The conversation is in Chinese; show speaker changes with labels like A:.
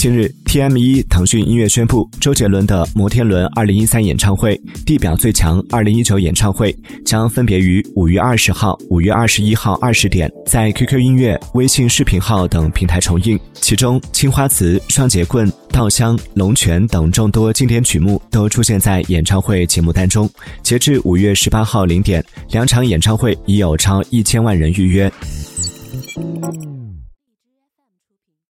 A: 近日，TME 腾讯音乐宣布，周杰伦的《摩天轮》2013演唱会、《地表最强》2019演唱会将分别于五月二十号、五月二十一号二十点，在 QQ 音乐、微信视频号等平台重映。其中，《青花瓷》《双节棍》《稻香》《龙泉》等众多经典曲目都出现在演唱会节目单中。截至五月十八号零点，两场演唱会已有超一千万人预约。